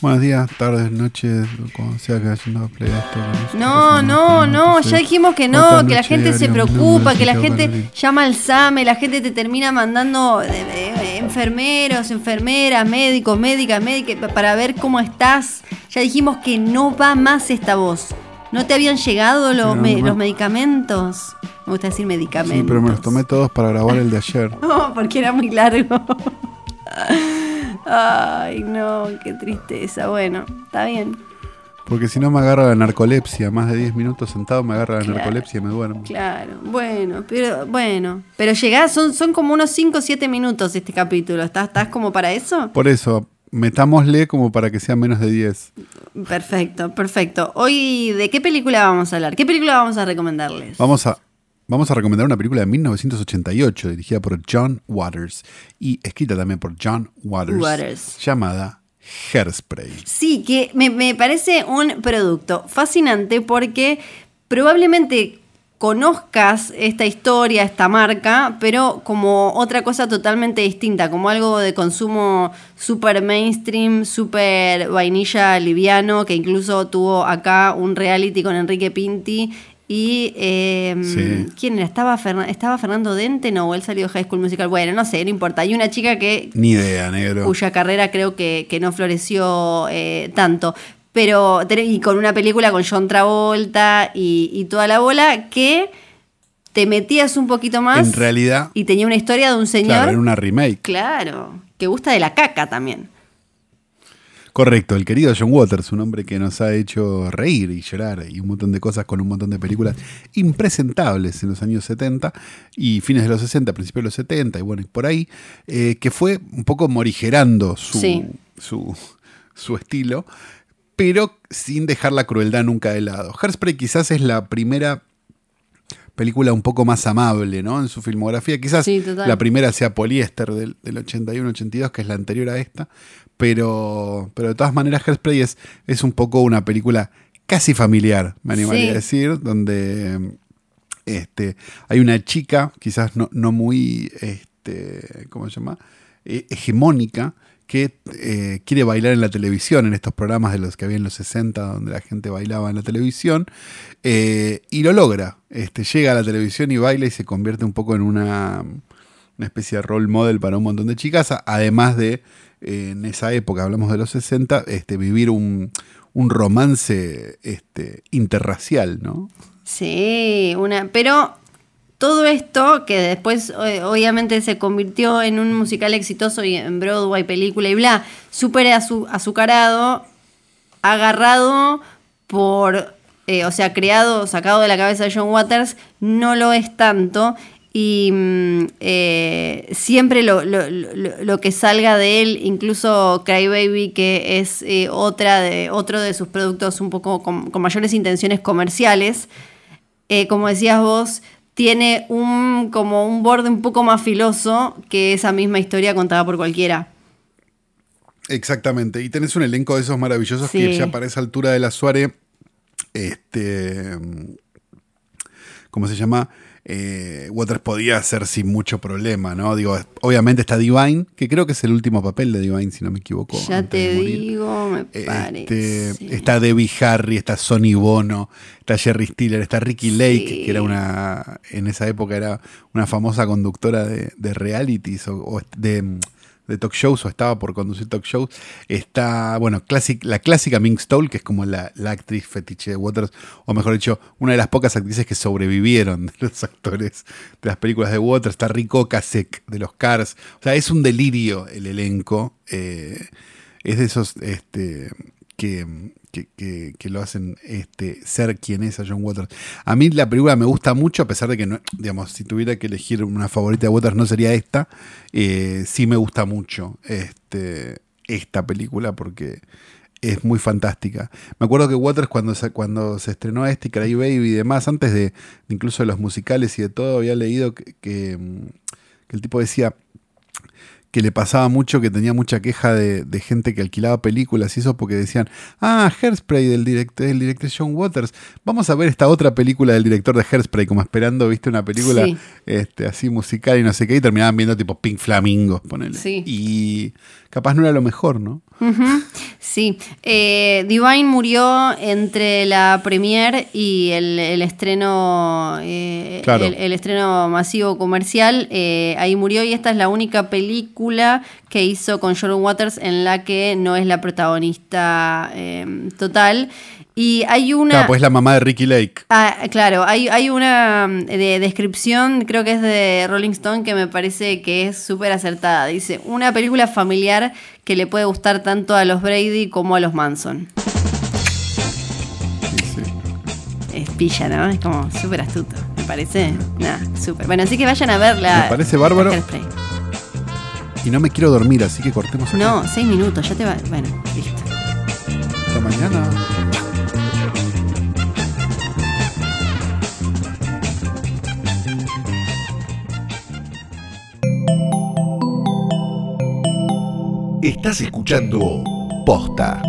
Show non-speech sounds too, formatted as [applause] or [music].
Buenos días, tardes, noches, como sea que haciendo play esto. No, no, no, ya dijimos que no, que la gente se preocupa, que la gente llama al SAME, la gente te termina mandando eh, eh, enfermeros, enfermeras, médicos, médicas, médicas, para ver cómo estás. Ya dijimos que no va más esta voz. ¿No te habían llegado los, los medicamentos? Me gusta decir medicamentos. Sí, pero me los tomé todos para grabar el de ayer. No, [laughs] porque era muy largo. [laughs] Ay, no, qué tristeza. Bueno, está bien. Porque si no me agarra la narcolepsia, más de 10 minutos sentado me agarra la narcolepsia y me duermo. Claro, bueno, pero bueno, pero llegás, son, son como unos 5 o 7 minutos este capítulo. ¿Estás, ¿Estás como para eso? Por eso, metámosle como para que sea menos de 10. Perfecto, perfecto. Hoy, ¿de qué película vamos a hablar? ¿Qué película vamos a recomendarles? Vamos a Vamos a recomendar una película de 1988 dirigida por John Waters y escrita también por John Waters, llamada Hairspray. Sí, que me, parece un producto fascinante porque probablemente conozcas esta historia, esta marca, pero como otra cosa totalmente distinta, como algo de consumo super mainstream, super vainilla liviano, que incluso tuvo acá un reality con Enrique Pinti y em, ¿quién era? ¿Estaba, ¿Estaba Fernando Dente? No, él salió de High School Musical. Bueno, no sé, no importa. Hay una chica que... Ni idea, negro. Cuya carrera creo que, no floreció eh, tanto. Pero, y con una película con John Travolta y, toda la bola que te metías un poquito más. En realidad. Y tenía una historia de un señor. Claro, era una remake. Claro, que gusta de la caca también. Correcto, el querido John Waters, un hombre que nos ha hecho reír y llorar y un montón de cosas con un montón de películas impresentables en los años 70 y fines de los 60, principios de los 70 y bueno, y por ahí, eh, que fue un poco morigerando su, su, su estilo, pero sin dejar la crueldad nunca de lado. Hairspray quizás es la primera película un poco más amable, ¿no? En su filmografía. Quizás la primera sea Poliéster del, del 81-82, que es la anterior a esta. Pero, pero de todas maneras, Hairspray es, es un poco una película casi familiar, me animaría a decir, donde este, hay una chica, quizás no, muy, este, ¿cómo se llama? E, hegemónica, que eh, quiere bailar en la televisión, en estos programas de los que había en los 60, donde la gente bailaba en la televisión, eh, y lo logra. Este, llega a la televisión y baila y se convierte un poco en una, una especie de role model para un montón de chicas, además de en esa época, hablamos de los 60, este, vivir un, romance este, interracial, ¿no? Sí, una, pero todo esto, que después obviamente se convirtió en un musical exitoso y en Broadway, película y bla, súper azucarado, agarrado por, eh, o sea, creado, sacado de la cabeza de John Waters, no lo es tanto y mm, eh, siempre lo, que salga de él, incluso Cry Baby, que es eh, otra de, otro de sus productos un poco con, mayores intenciones comerciales, como decías vos, tiene un, como un borde un poco más filoso que esa misma historia contada por cualquiera. Exactamente, y tenés un elenco de esos maravillosos que ya para esa altura de la Suárez, este, ¿cómo se llama? Eh, Waters podía hacer sin mucho problema, ¿no? Digo, obviamente está Divine, que creo que es el último papel de Divine, si no me equivoco. Ya te digo, me este, parece. Está Debbie Harry, está Sonny Bono, está Jerry Stiller, está Ricky Lake, que era una, en esa época era una famosa conductora de, realities o de de talk shows o estaba por conducir talk shows. Está, bueno, la clásica Mink Stole, que es como la, actriz fetiche de Waters, o mejor dicho, una de las pocas actrices que sobrevivieron de los actores de las películas de Waters. Está Rico Kasek de los Cars. O sea, es un delirio el elenco. Eh, es de esos este, que, que, lo hacen este, ser quien es a John Waters. A mí la película me gusta mucho, a pesar de que, no, digamos, si tuviera que elegir una favorita de Waters no sería esta. Eh, sí me gusta mucho este, esta película porque es muy fantástica. Me acuerdo que Waters cuando se, cuando se estrenó este, Cry Baby y demás, antes de incluso de los musicales y de todo, había leído que, que el tipo decía que le pasaba mucho, que tenía mucha queja de, de gente que alquilaba películas y eso porque decían, ah, Hairspray del director, del director John Waters, vamos a ver esta otra película del director de Hairspray, como esperando, viste, una película Sí. este, así musical y no sé qué, y terminaban viendo tipo Pink Flamingos, ponele. Sí. Y capaz no era lo mejor, ¿no? Sí, Eh, Divine murió entre la premiere y el, el estreno, eh, Claro. el, el estreno masivo comercial. eh, ahí murió y esta es la única película que hizo con Sharon Waters en la que no es la protagonista eh, total. Y hay una. Claro, pues es la mamá de Ricky Lake. Ah, claro, hay, hay una mm, de descripción, creo que es de Rolling Stone, que me parece que es súper acertada. Dice, una película familiar que le puede gustar tanto a los Brady como a los Manson. Sí, sí. Es pilla, ¿no? Es como súper astuto, me parece. Nada, súper. Bueno, así que vayan a verla. Me parece bárbaro. Y no me quiero dormir, así que cortemos acá. No, seis minutos, ya te va. Bueno, listo. Hasta mañana. Estás escuchando Posta.